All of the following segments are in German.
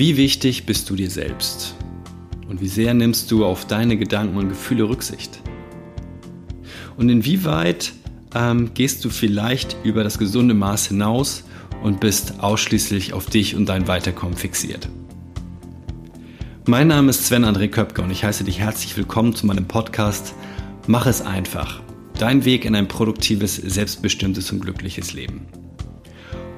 Wie wichtig bist du dir selbst? Und wie sehr nimmst du auf deine Gedanken und Gefühle Rücksicht? Und inwieweit ähm, gehst du vielleicht über das gesunde Maß hinaus und bist ausschließlich auf dich und dein Weiterkommen fixiert? Mein Name ist Sven André Köpke und ich heiße dich herzlich willkommen zu meinem Podcast Mach es einfach. Dein Weg in ein produktives, selbstbestimmtes und glückliches Leben.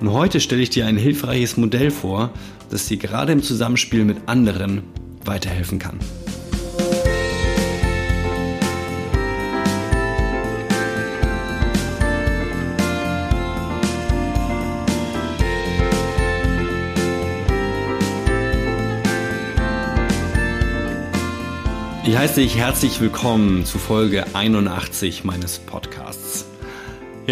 Und heute stelle ich dir ein hilfreiches Modell vor, das dir gerade im Zusammenspiel mit anderen weiterhelfen kann. Ich heiße dich herzlich willkommen zu Folge 81 meines Podcasts.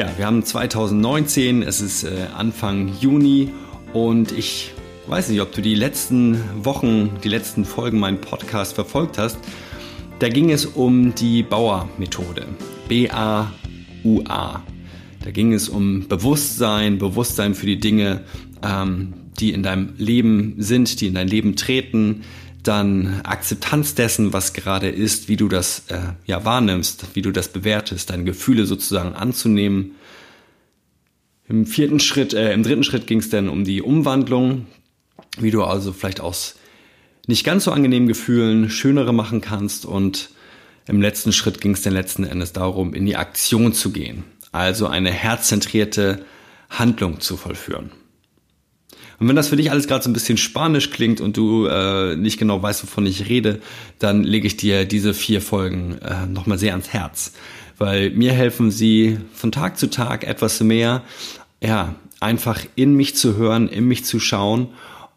Ja, wir haben 2019, es ist äh, Anfang Juni und ich weiß nicht, ob du die letzten Wochen, die letzten Folgen meinen Podcast verfolgt hast. Da ging es um die Bauer-Methode. B-A-U-A. Da ging es um Bewusstsein, Bewusstsein für die Dinge, ähm, die in deinem Leben sind, die in dein Leben treten, dann Akzeptanz dessen, was gerade ist, wie du das äh, ja wahrnimmst, wie du das bewertest, deine Gefühle sozusagen anzunehmen. Im vierten Schritt, äh, im dritten Schritt ging es dann um die Umwandlung, wie du also vielleicht aus nicht ganz so angenehmen Gefühlen schönere machen kannst und im letzten Schritt ging es dann letzten Endes darum, in die Aktion zu gehen, also eine herzzentrierte Handlung zu vollführen. Und wenn das für dich alles gerade so ein bisschen spanisch klingt und du äh, nicht genau weißt, wovon ich rede, dann lege ich dir diese vier Folgen äh, nochmal sehr ans Herz. Weil mir helfen sie von Tag zu Tag etwas mehr, ja, einfach in mich zu hören, in mich zu schauen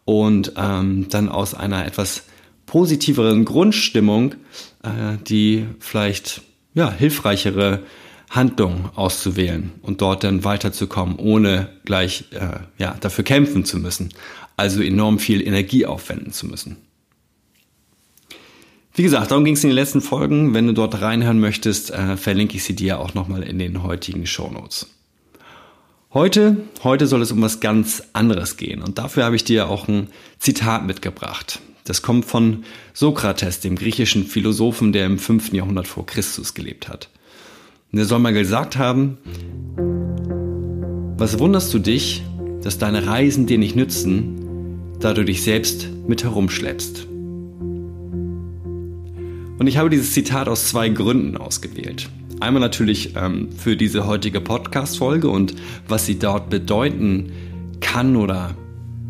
und ähm, dann aus einer etwas positiveren Grundstimmung äh, die vielleicht ja, hilfreichere Handlung auszuwählen und dort dann weiterzukommen, ohne gleich äh, ja, dafür kämpfen zu müssen, also enorm viel Energie aufwenden zu müssen. Wie gesagt, darum ging es in den letzten Folgen. Wenn du dort reinhören möchtest, äh, verlinke ich sie dir auch nochmal in den heutigen Show Notes. Heute, heute soll es um was ganz anderes gehen und dafür habe ich dir auch ein Zitat mitgebracht. Das kommt von Sokrates, dem griechischen Philosophen, der im 5. Jahrhundert vor Christus gelebt hat. Und er soll mal gesagt haben, was wunderst du dich, dass deine Reisen dir nicht nützen, da du dich selbst mit herumschleppst? Und ich habe dieses Zitat aus zwei Gründen ausgewählt. Einmal natürlich ähm, für diese heutige Podcast-Folge und was sie dort bedeuten kann oder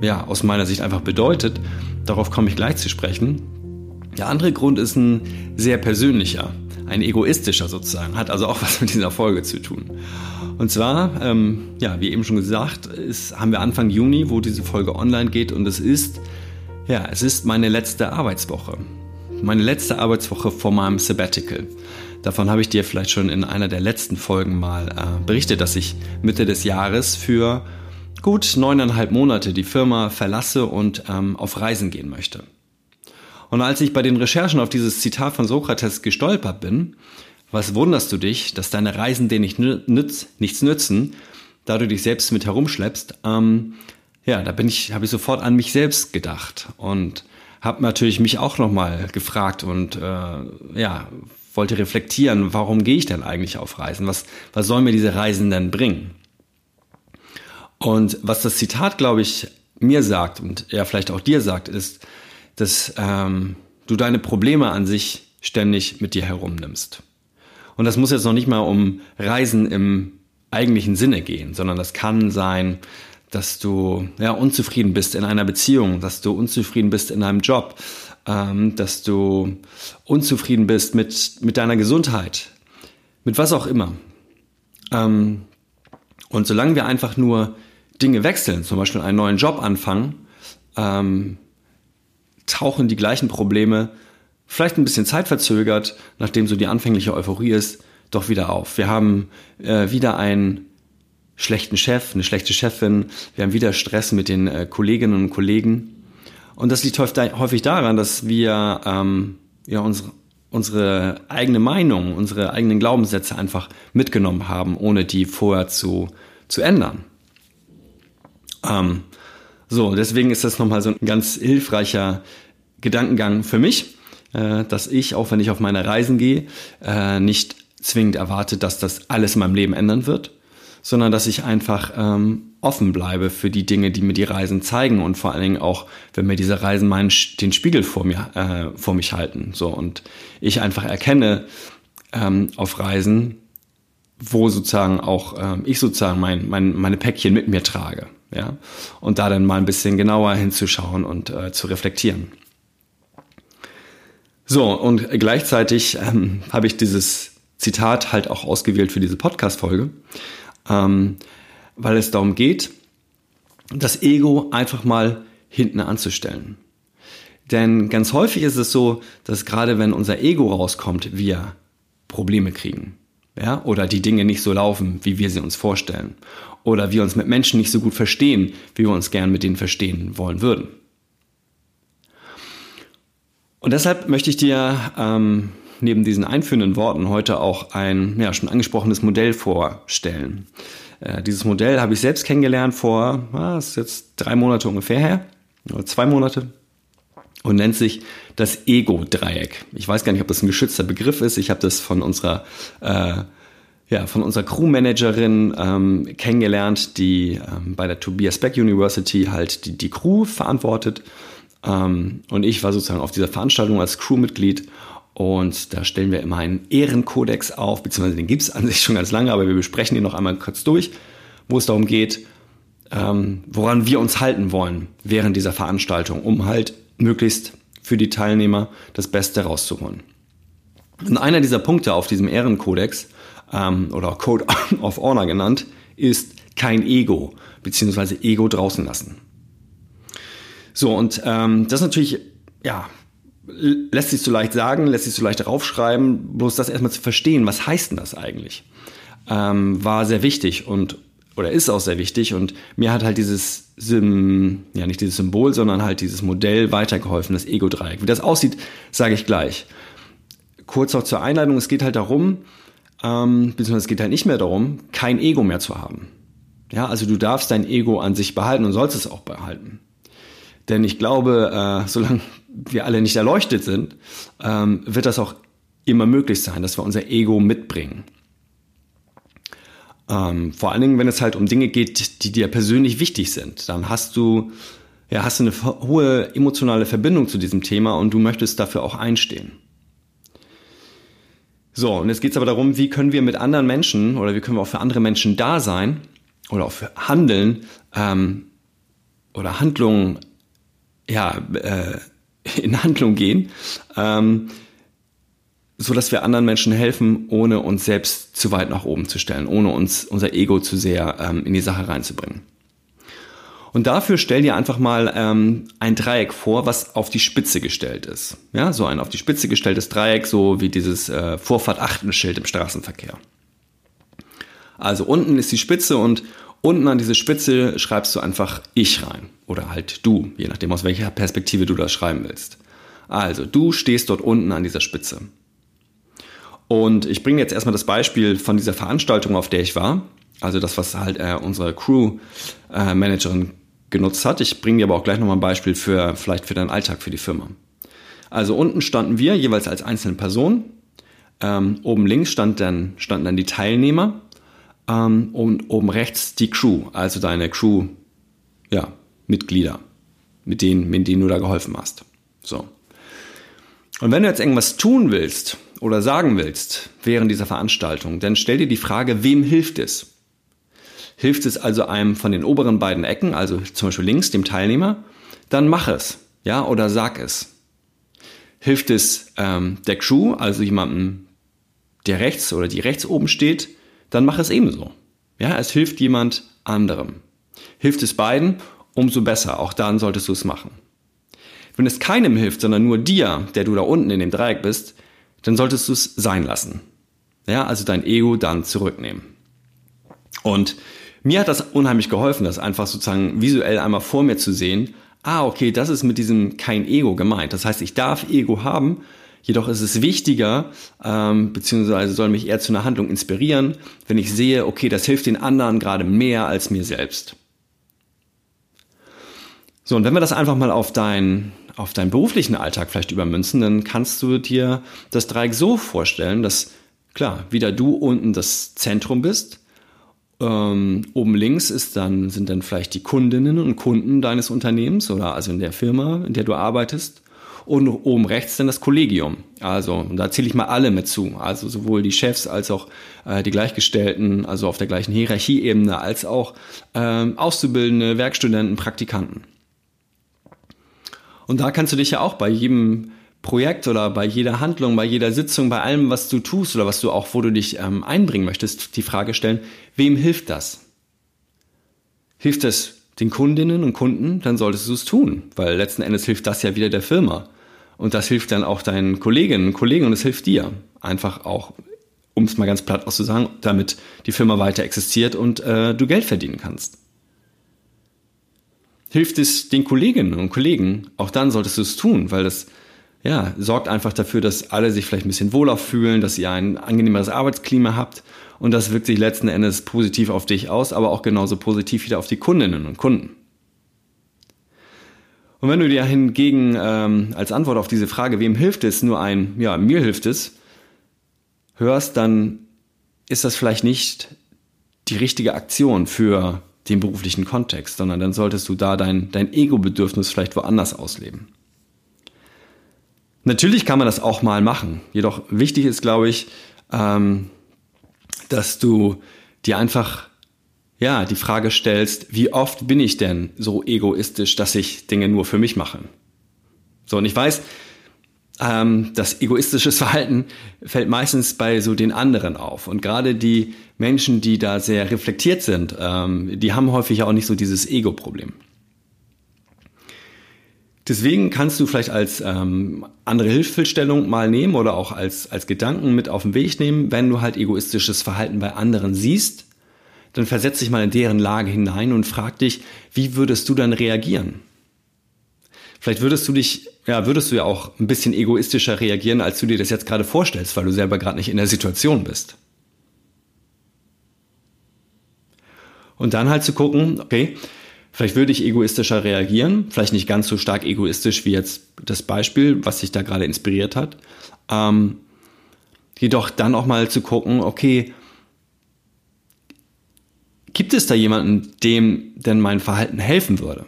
ja, aus meiner Sicht einfach bedeutet. Darauf komme ich gleich zu sprechen. Der andere Grund ist ein sehr persönlicher ein egoistischer sozusagen, hat also auch was mit dieser Folge zu tun. Und zwar, ähm, ja, wie eben schon gesagt, ist, haben wir Anfang Juni, wo diese Folge online geht und es ist, ja, es ist meine letzte Arbeitswoche. Meine letzte Arbeitswoche vor meinem Sabbatical. Davon habe ich dir vielleicht schon in einer der letzten Folgen mal äh, berichtet, dass ich Mitte des Jahres für gut neuneinhalb Monate die Firma verlasse und ähm, auf Reisen gehen möchte. Und als ich bei den Recherchen auf dieses Zitat von Sokrates gestolpert bin, was wunderst du dich, dass deine Reisen dir nicht nütz, nichts nützen, da du dich selbst mit herumschleppst, ähm, ja, da bin ich, habe ich sofort an mich selbst gedacht und habe natürlich mich auch nochmal gefragt und äh, ja, wollte reflektieren, warum gehe ich denn eigentlich auf Reisen? Was, was sollen mir diese Reisen denn bringen? Und was das Zitat, glaube ich, mir sagt und ja vielleicht auch dir sagt, ist, dass ähm, du deine Probleme an sich ständig mit dir herumnimmst. Und das muss jetzt noch nicht mal um Reisen im eigentlichen Sinne gehen, sondern das kann sein, dass du ja, unzufrieden bist in einer Beziehung, dass du unzufrieden bist in einem Job, ähm, dass du unzufrieden bist mit, mit deiner Gesundheit, mit was auch immer. Ähm, und solange wir einfach nur Dinge wechseln, zum Beispiel einen neuen Job anfangen, ähm, tauchen die gleichen Probleme, vielleicht ein bisschen zeitverzögert, nachdem so die anfängliche Euphorie ist, doch wieder auf. Wir haben äh, wieder einen schlechten Chef, eine schlechte Chefin, wir haben wieder Stress mit den äh, Kolleginnen und Kollegen. Und das liegt häufig daran, dass wir ähm, ja unsere, unsere eigene Meinung, unsere eigenen Glaubenssätze einfach mitgenommen haben, ohne die vorher zu, zu ändern. Ähm, So, deswegen ist das nochmal so ein ganz hilfreicher Gedankengang für mich, äh, dass ich, auch wenn ich auf meine Reisen gehe, äh, nicht zwingend erwarte, dass das alles in meinem Leben ändern wird, sondern dass ich einfach ähm, offen bleibe für die Dinge, die mir die Reisen zeigen und vor allen Dingen auch, wenn mir diese Reisen meinen, den Spiegel vor mir äh, vor mich halten. So und ich einfach erkenne ähm, auf Reisen, wo sozusagen auch ähm, ich sozusagen mein, mein, meine Päckchen mit mir trage, ja und da dann mal ein bisschen genauer hinzuschauen und äh, zu reflektieren. So und gleichzeitig ähm, habe ich dieses Zitat halt auch ausgewählt für diese Podcast-Folge. Ähm, weil es darum geht, das Ego einfach mal hinten anzustellen. Denn ganz häufig ist es so, dass gerade wenn unser Ego rauskommt, wir Probleme kriegen. Ja, oder die Dinge nicht so laufen, wie wir sie uns vorstellen. Oder wir uns mit Menschen nicht so gut verstehen, wie wir uns gern mit denen verstehen wollen würden. Und deshalb möchte ich dir ähm, neben diesen einführenden Worten heute auch ein ja, schon angesprochenes Modell vorstellen. Äh, dieses Modell habe ich selbst kennengelernt vor, was ist jetzt drei Monate ungefähr her, oder zwei Monate, und nennt sich das Ego-Dreieck. Ich weiß gar nicht, ob das ein geschützter Begriff ist. Ich habe das von unserer äh, ja, von unserer Crewmanagerin ähm, kennengelernt, die ähm, bei der Tobias Beck University halt die, die Crew verantwortet. Ähm, und ich war sozusagen auf dieser Veranstaltung als Crewmitglied und da stellen wir immer einen Ehrenkodex auf, beziehungsweise den gibt es an sich schon ganz lange, aber wir besprechen ihn noch einmal kurz durch, wo es darum geht, ähm, woran wir uns halten wollen während dieser Veranstaltung, um halt möglichst für die Teilnehmer das Beste rauszuholen. Und einer dieser Punkte auf diesem Ehrenkodex ähm, oder Code of Honor genannt, ist kein Ego, beziehungsweise Ego draußen lassen. So, und ähm, das ist natürlich, ja, lässt sich so leicht sagen, lässt sich so leicht draufschreiben, bloß das erstmal zu verstehen, was heißt denn das eigentlich, ähm, war sehr wichtig und oder ist auch sehr wichtig und mir hat halt dieses Sim, ja nicht dieses Symbol, sondern halt dieses Modell weitergeholfen, das Ego-Dreieck. Wie das aussieht, sage ich gleich. Kurz noch zur Einleitung, es geht halt darum, ähm, beziehungsweise es geht halt nicht mehr darum, kein Ego mehr zu haben. Ja, also du darfst dein Ego an sich behalten und sollst es auch behalten. Denn ich glaube, äh, solange wir alle nicht erleuchtet sind, ähm, wird das auch immer möglich sein, dass wir unser Ego mitbringen. Ähm, vor allen Dingen, wenn es halt um Dinge geht, die dir persönlich wichtig sind, dann hast du ja hast du eine hohe emotionale Verbindung zu diesem Thema und du möchtest dafür auch einstehen. So, und jetzt geht es aber darum, wie können wir mit anderen Menschen oder wie können wir auch für andere Menschen da sein oder auch für Handeln ähm, oder Handlungen ja, äh, in Handlung gehen, ähm, so dass wir anderen Menschen helfen, ohne uns selbst zu weit nach oben zu stellen, ohne uns unser Ego zu sehr ähm, in die Sache reinzubringen. Und dafür stell dir einfach mal ähm, ein Dreieck vor, was auf die Spitze gestellt ist. Ja, so ein auf die Spitze gestelltes Dreieck, so wie dieses äh, Vorfahrt-Achten-Schild im Straßenverkehr. Also unten ist die Spitze und Unten an diese Spitze schreibst du einfach ich rein. Oder halt du, je nachdem aus welcher Perspektive du das schreiben willst. Also, du stehst dort unten an dieser Spitze. Und ich bringe jetzt erstmal das Beispiel von dieser Veranstaltung, auf der ich war. Also das, was halt äh, unsere Crew-Managerin äh, genutzt hat. Ich bringe dir aber auch gleich nochmal ein Beispiel für vielleicht für deinen Alltag, für die Firma. Also unten standen wir jeweils als einzelne Person. Ähm, oben links stand dann, standen dann die Teilnehmer ähm, und oben rechts die Crew, also deine Crew, ja, mit denen, mit denen du da geholfen hast. So. Und wenn du jetzt irgendwas tun willst oder sagen willst während dieser Veranstaltung, dann stell dir die Frage, wem hilft es? Hilft es also einem von den oberen beiden Ecken, also zum Beispiel links, dem Teilnehmer? Dann mach es, ja, oder sag es. Hilft es ähm, der Crew, also jemandem, der rechts oder die rechts oben steht? dann mach es ebenso. Ja, es hilft jemand anderem. Hilft es beiden, umso besser. Auch dann solltest du es machen. Wenn es keinem hilft, sondern nur dir, der du da unten in dem Dreieck bist, dann solltest du es sein lassen. Ja, also dein Ego dann zurücknehmen. Und mir hat das unheimlich geholfen, das einfach sozusagen visuell einmal vor mir zu sehen. Ah, okay, das ist mit diesem kein Ego gemeint. Das heißt, ich darf Ego haben, Jedoch ist es wichtiger, ähm, beziehungsweise soll mich eher zu einer Handlung inspirieren, wenn ich sehe, okay, das hilft den anderen gerade mehr als mir selbst. So, und wenn wir das einfach mal auf deinen auf deinen beruflichen Alltag vielleicht übermünzen, dann kannst du dir das Dreieck so vorstellen, dass klar, wieder du unten das Zentrum bist. Ähm, oben links ist dann, sind dann vielleicht die Kundinnen und Kunden deines Unternehmens oder also in der Firma, in der du arbeitest und oben rechts dann das Kollegium. Also da zähle ich mal alle mit zu. Also sowohl die Chefs als auch äh, die Gleichgestellten, also auf der gleichen Hierarchieebene, als auch ähm, Auszubildende, Werkstudenten, Praktikanten. Und da kannst du dich ja auch bei jedem Projekt oder bei jeder Handlung, bei jeder Sitzung, bei allem, was du tust oder was du auch, wo du dich ähm, einbringen möchtest, die Frage stellen, wem hilft das? Hilft es den Kundinnen und Kunden, dann solltest du es tun, weil letzten Endes hilft das ja wieder der Firma. Und das hilft dann auch deinen Kolleginnen und Kollegen und es hilft dir. Einfach auch, um es mal ganz platt auszusagen, damit die Firma weiter existiert und äh, du Geld verdienen kannst. Hilft es den Kolleginnen und Kollegen, auch dann solltest du es tun, weil das ja, sorgt einfach dafür, dass alle sich vielleicht ein bisschen wohler fühlen, dass ihr ein angenehmeres Arbeitsklima habt und das wirkt sich letzten Endes positiv auf dich aus, aber auch genauso positiv wieder auf die Kundinnen und Kunden. Und wenn du dir hingegen ähm, als Antwort auf diese Frage, wem hilft es, nur ein, ja, mir hilft es, hörst, dann ist das vielleicht nicht die richtige Aktion für den beruflichen Kontext, sondern dann solltest du da dein, dein Ego-Bedürfnis vielleicht woanders ausleben. Natürlich kann man das auch mal machen. Jedoch wichtig ist, glaube ich, ähm, dass du dir einfach ja die Frage stellst, wie oft bin ich denn so egoistisch, dass ich Dinge nur für mich mache? So, und ich weiß, ähm, das egoistische Verhalten fällt meistens bei so den anderen auf. Und gerade die Menschen, die da sehr reflektiert sind, ähm, die haben häufig auch nicht so dieses Ego-Problem. Deswegen kannst du vielleicht als ähm, andere Hilfestellung mal nehmen oder auch als, als Gedanken mit auf den Weg nehmen, wenn du halt egoistisches Verhalten bei anderen siehst, dann versetz dich mal in deren Lage hinein und frag dich, wie würdest du dann reagieren? Vielleicht würdest du dich, ja, würdest du ja auch ein bisschen egoistischer reagieren, als du dir das jetzt gerade vorstellst, weil du selber gerade nicht in der Situation bist. Und dann halt zu gucken, okay, Vielleicht würde ich egoistischer reagieren, vielleicht nicht ganz so stark egoistisch wie jetzt das Beispiel, was sich da gerade inspiriert hat. Ähm, jedoch dann auch mal zu gucken, okay, gibt es da jemanden, dem denn mein Verhalten helfen würde?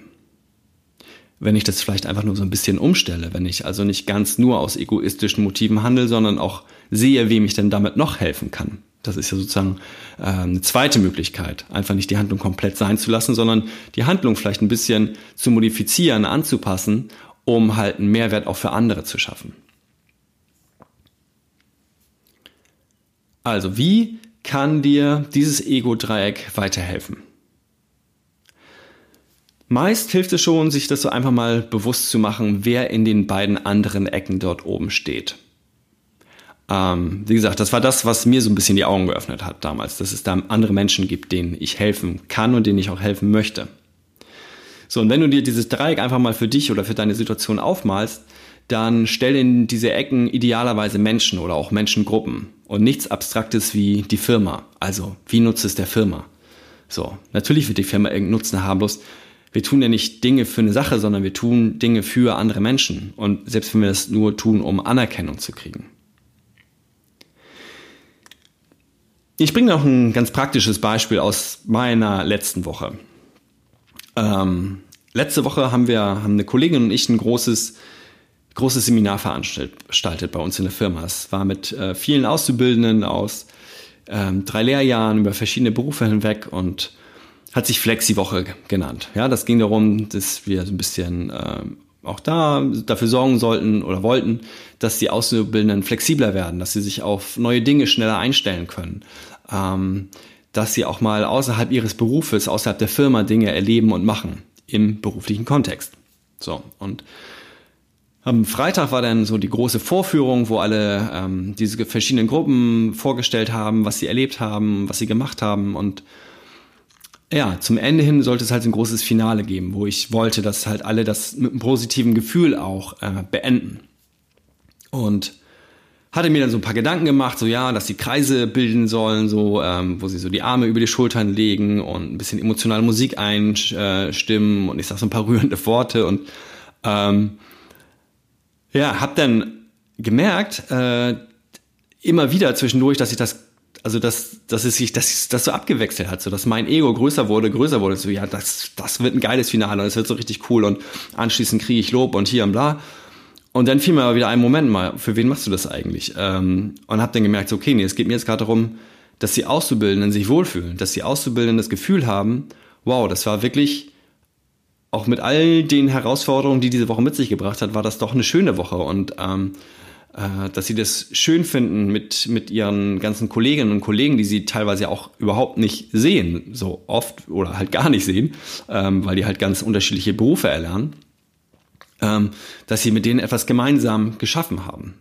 Wenn ich das vielleicht einfach nur so ein bisschen umstelle, wenn ich also nicht ganz nur aus egoistischen Motiven handle, sondern auch sehe, wem ich denn damit noch helfen kann. Das ist ja sozusagen äh, eine zweite Möglichkeit, einfach nicht die Handlung komplett sein zu lassen, sondern die Handlung vielleicht ein bisschen zu modifizieren, anzupassen, um halt einen Mehrwert auch für andere zu schaffen. Also, wie kann dir dieses Ego-Dreieck weiterhelfen? Meist hilft es schon, sich das so einfach mal bewusst zu machen, wer in den beiden anderen Ecken dort oben steht. Ähm, wie gesagt, das war das, was mir so ein bisschen die Augen geöffnet hat damals, dass es da andere Menschen gibt, denen ich helfen kann und denen ich auch helfen möchte. So, und wenn du dir dieses Dreieck einfach mal für dich oder für deine Situation aufmalst, dann stell in diese Ecken idealerweise Menschen oder auch Menschengruppen und nichts Abstraktes wie die Firma. Also, wie nutzt es der Firma? So, natürlich wird die Firma irgendeinen Nutzen haben, bloß wir tun ja nicht Dinge für eine Sache, sondern wir tun Dinge für andere Menschen. Und selbst wenn wir das nur tun, um Anerkennung zu kriegen. Ich bringe noch ein ganz praktisches Beispiel aus meiner letzten Woche. Ähm, letzte Woche haben wir, haben eine Kollegin und ich ein großes, großes Seminar veranstaltet bei uns in der Firma. Es war mit äh, vielen Auszubildenden aus ähm, drei Lehrjahren über verschiedene Berufe hinweg und hat sich Flexi-Woche genannt. Ja, das ging darum, dass wir so ein bisschen äh, auch da dafür sorgen sollten oder wollten, dass die Auszubildenden flexibler werden, dass sie sich auf neue Dinge schneller einstellen können, ähm, dass sie auch mal außerhalb ihres Berufes, außerhalb der Firma Dinge erleben und machen im beruflichen Kontext. So und am Freitag war dann so die große Vorführung, wo alle ähm, diese verschiedenen Gruppen vorgestellt haben, was sie erlebt haben, was sie gemacht haben und ja, zum Ende hin sollte es halt ein großes Finale geben, wo ich wollte, dass halt alle das mit einem positiven Gefühl auch äh, beenden. Und hatte mir dann so ein paar Gedanken gemacht, so ja, dass die Kreise bilden sollen, so ähm, wo sie so die Arme über die Schultern legen und ein bisschen emotionale Musik einstimmen und ich sag so ein paar rührende Worte und ähm, ja, hab dann gemerkt äh, immer wieder zwischendurch, dass ich das also dass, dass es sich das, das so abgewechselt hat, so dass mein Ego größer wurde, größer wurde, so ja, das, das wird ein geiles Finale und es wird so richtig cool und anschließend kriege ich Lob und hier und bla. Und dann fiel mir aber wieder ein Moment mal, für wen machst du das eigentlich? Ähm, und habe dann gemerkt, so, okay, nee, es geht mir jetzt gerade darum, dass die Auszubildenden sich wohlfühlen, dass die Auszubildenden das Gefühl haben, wow, das war wirklich, auch mit all den Herausforderungen, die diese Woche mit sich gebracht hat, war das doch eine schöne Woche. Und ähm, äh, dass sie das schön finden mit, mit ihren ganzen Kolleginnen und Kollegen, die sie teilweise auch überhaupt nicht sehen, so oft oder halt gar nicht sehen, ähm, weil die halt ganz unterschiedliche Berufe erlernen ähm, dass sie mit denen etwas gemeinsam geschaffen haben.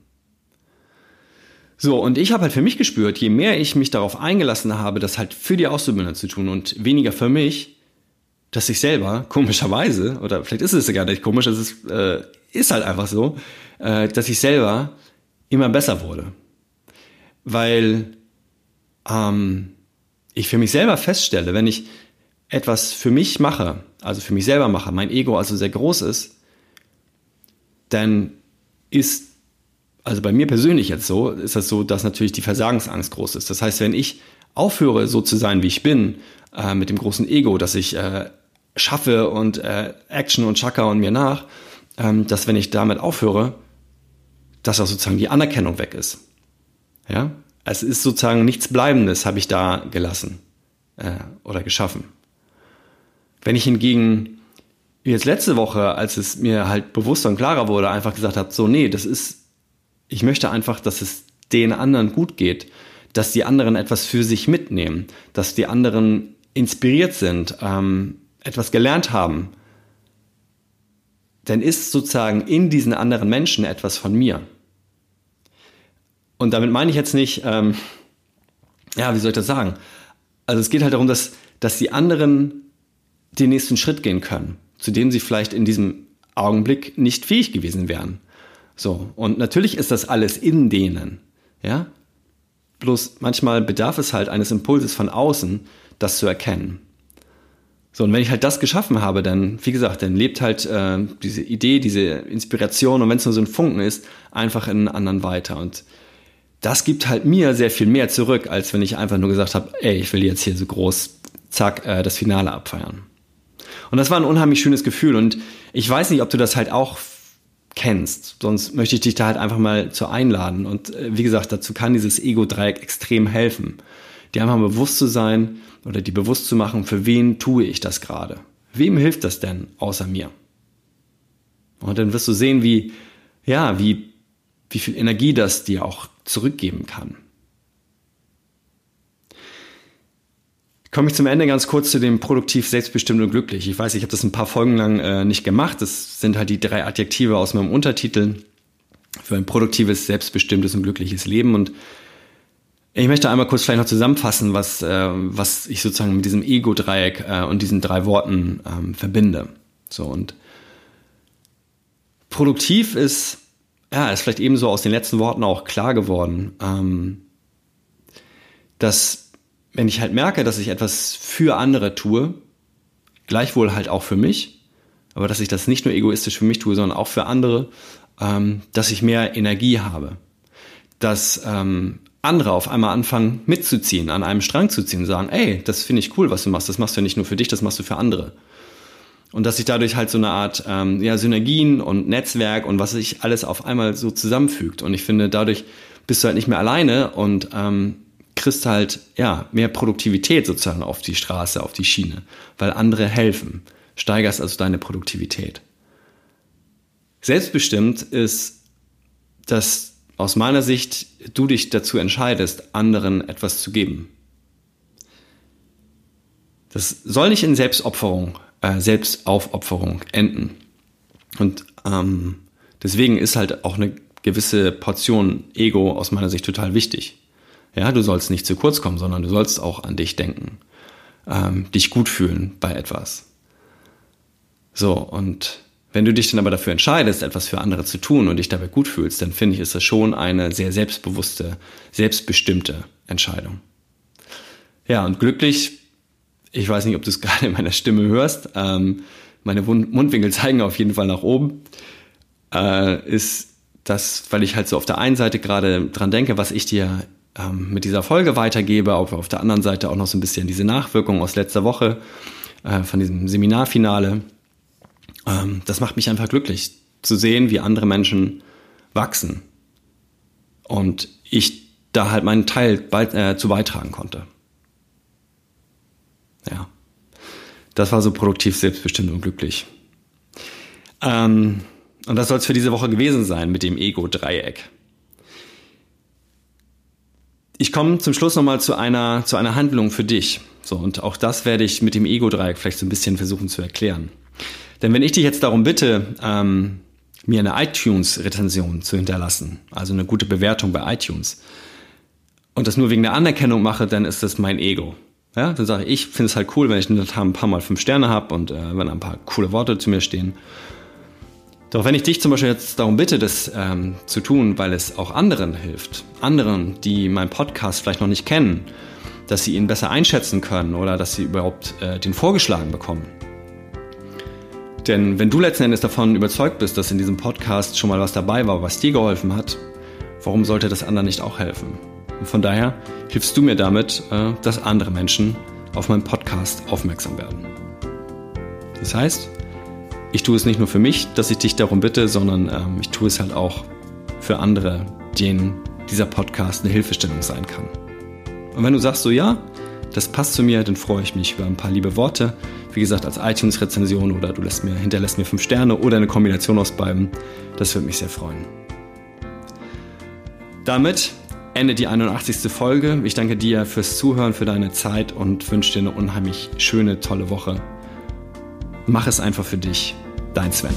So, und ich habe halt für mich gespürt, je mehr ich mich darauf eingelassen habe, das halt für die Auszubildenden zu tun und weniger für mich, dass ich selber, komischerweise, oder vielleicht ist es ja gar nicht komisch, es ist, äh, ist halt einfach so, äh, dass ich selber immer besser wurde. Weil ähm, ich für mich selber feststelle, wenn ich etwas für mich mache, also für mich selber mache, mein Ego also sehr groß ist, dann ist, also bei mir persönlich jetzt so, ist das so, dass natürlich die Versagensangst groß ist. Das heißt, wenn ich aufhöre, so zu sein, wie ich bin, äh, mit dem großen Ego, dass ich äh, schaffe und äh, Action und Chaka und mir nach, ähm, dass wenn ich damit aufhöre, dass auch sozusagen die Anerkennung weg ist. Ja, es ist sozusagen nichts Bleibendes, habe ich da gelassen äh, oder geschaffen. Wenn ich hingegen jetzt letzte Woche, als es mir halt bewusster und klarer wurde, einfach gesagt habe, so, nee, das ist, ich möchte einfach, dass es den anderen gut geht, dass die anderen etwas für sich mitnehmen, dass die anderen inspiriert sind, ähm, etwas gelernt haben, dann ist sozusagen in diesen anderen Menschen etwas von mir. Und damit meine ich jetzt nicht, ähm, ja, wie soll ich das sagen? Also es geht halt darum, dass, dass die anderen den nächsten Schritt gehen können zu dem sie vielleicht in diesem Augenblick nicht fähig gewesen wären. So. Und natürlich ist das alles in denen. Ja. Bloß manchmal bedarf es halt eines Impulses von außen, das zu erkennen. So, und wenn ich halt das geschaffen habe, dann, wie gesagt, dann lebt halt äh, diese Idee, diese Inspiration und wenn es nur so ein Funken ist, einfach in einen anderen weiter. Und das gibt halt mir sehr viel mehr zurück, als wenn ich einfach nur gesagt habe, ey, ich will jetzt hier so groß, zack, äh, das Finale abfeiern. Und das war ein unheimlich schönes Gefühl. Und ich weiß nicht, ob du das halt auch kennst. Sonst möchte ich dich da halt einfach mal zu einladen. Und äh, wie gesagt, dazu kann dieses Ego-Dreieck extrem helfen. Dir einfach bewusst zu sein oder die bewusst zu machen, für wen tue ich das gerade? Wem hilft das denn außer mir? Und dann wirst du sehen, wie, ja, wie, wie viel Energie das dir auch zurückgeben kann. komme ich zum Ende ganz kurz zu dem produktiv, selbstbestimmt und glücklich. Ich weiß, ich habe das ein paar Folgen lang äh, nicht gemacht. Das sind halt die drei Adjektive aus meinem Untertitel für ein produktives, selbstbestimmtes und glückliches Leben. Und ich möchte einmal kurz vielleicht noch zusammenfassen, was, äh, was ich sozusagen mit diesem Ego-Dreieck äh, und diesen drei Worten ähm, verbinde. So und produktiv ist, ja, ist vielleicht ebenso aus den letzten Worten auch klar geworden, ähm, dass wenn ich halt merke, dass ich etwas für andere tue, gleichwohl halt auch für mich, aber dass ich das nicht nur egoistisch für mich tue, sondern auch für andere, ähm, dass ich mehr Energie habe. Dass ähm, andere auf einmal anfangen mitzuziehen, an einem Strang zu ziehen sagen, ey, das finde ich cool, was du machst, das machst du nicht nur für dich, das machst du für andere. Und dass sich dadurch halt so eine Art ähm, ja, Synergien und Netzwerk und was sich alles auf einmal so zusammenfügt. Und ich finde, dadurch bist du halt nicht mehr alleine und ähm, kriegst halt ja mehr Produktivität sozusagen auf die Straße, auf die Schiene, weil andere helfen. Steigerst also deine Produktivität. Selbstbestimmt ist, dass aus meiner Sicht du dich dazu entscheidest, anderen etwas zu geben. Das soll nicht in Selbstopferung, äh, Selbstaufopferung enden. Und ähm, deswegen ist halt auch eine gewisse Portion Ego aus meiner Sicht total wichtig. Ja, du sollst nicht zu kurz kommen, sondern du sollst auch an dich denken, ähm, dich gut fühlen bei etwas. So, und Wenn du dich dann aber dafür entscheidest, etwas für andere zu tun und dich dabei gut fühlst, dann finde ich, ist das schon eine sehr selbstbewusste, selbstbestimmte Entscheidung. Ja, und glücklich, ich weiß nicht, ob du es gerade in meiner Stimme hörst, ähm, meine Mundwinkel zeigen auf jeden Fall nach oben, äh, ist das, weil ich halt so auf der einen Seite gerade dran denke, was ich dir ähm, mit dieser Folge weitergebe, aber auf der anderen Seite auch noch so ein bisschen diese Nachwirkung aus letzter Woche äh, von diesem Seminarfinale ähm, das macht mich einfach glücklich, zu sehen, wie andere Menschen wachsen. Und ich da halt meinen Teil bei, äh, zu beitragen konnte. Ja. Das war so produktiv, selbstbestimmt und glücklich. Ähm, und das soll es für diese Woche gewesen sein mit dem Ego-Dreieck. Ich komme zum Schluss nochmal zu einer, zu einer Handlung für dich. So, und auch das werde ich mit dem Ego-Dreieck vielleicht so ein bisschen versuchen zu erklären. Denn wenn ich dich jetzt darum bitte, ähm, mir eine iTunes-Rezension zu hinterlassen, also eine gute Bewertung bei iTunes, und das nur wegen der Anerkennung mache, dann ist das mein Ego. Ja, dann sage ich, ich finde es halt cool, wenn ich ein paar Mal fünf Sterne habe und äh, wenn ein paar coole Worte zu mir stehen. Doch wenn ich dich zum Beispiel jetzt darum bitte, das ähm, zu tun, weil es auch anderen hilft, anderen, die meinen Podcast vielleicht noch nicht kennen, dass sie ihn besser einschätzen können oder dass sie überhaupt äh, den vorgeschlagen bekommen, denn wenn du letzten Endes davon überzeugt bist, dass in diesem Podcast schon mal was dabei war, was dir geholfen hat, warum sollte das anderen nicht auch helfen? Und von daher hilfst du mir damit, äh, dass andere Menschen auf meinen Podcast aufmerksam werden. Das heißt, ich tue es nicht nur für mich, dass ich dich darum bitte, sondern ähm, ich tue es halt auch für andere, denen dieser Podcast eine Hilfestellung sein kann. Und wenn du sagst so, ja, das passt zu mir, dann freue ich mich über ein paar liebe Worte wie gesagt, als iTunes-Rezension oder du lässt mir, hinterlässt mir fünf Sterne oder eine Kombination aus beiden. Das würde mich sehr freuen. Damit endet die 81. Folge. Ich danke dir fürs Zuhören, für deine Zeit und wünsche dir eine unheimlich schöne, tolle Woche. Mach es einfach für dich. Dein Sven.